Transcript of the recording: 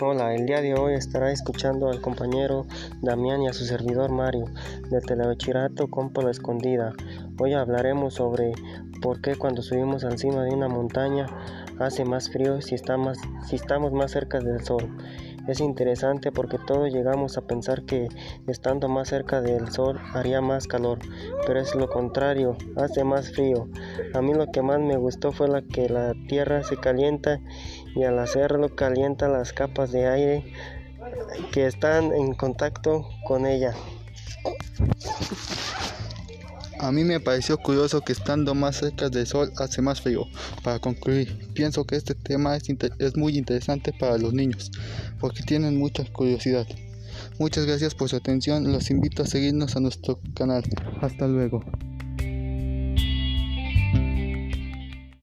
Hola, el día de hoy estará escuchando al compañero Damián y a su servidor Mario del Telebachirato Compo La Escondida. Hoy hablaremos sobre por qué cuando subimos encima de una montaña hace más frío si, estamos más cerca del sol. Es interesante porque todos llegamos a pensar que estando más cerca del sol haría más calor, pero es lo contrario, hace más frío. A mí lo que más me gustó fue la que la tierra se calienta y al hacerlo calienta las capas de aire que están en contacto con ella. A mí me pareció curioso que estando más cerca del sol hace más frío. Para concluir, pienso que este tema es, muy interesante para los niños porque tienen mucha curiosidad. Muchas gracias por su atención. Los invito a seguirnos a nuestro canal. Hasta luego.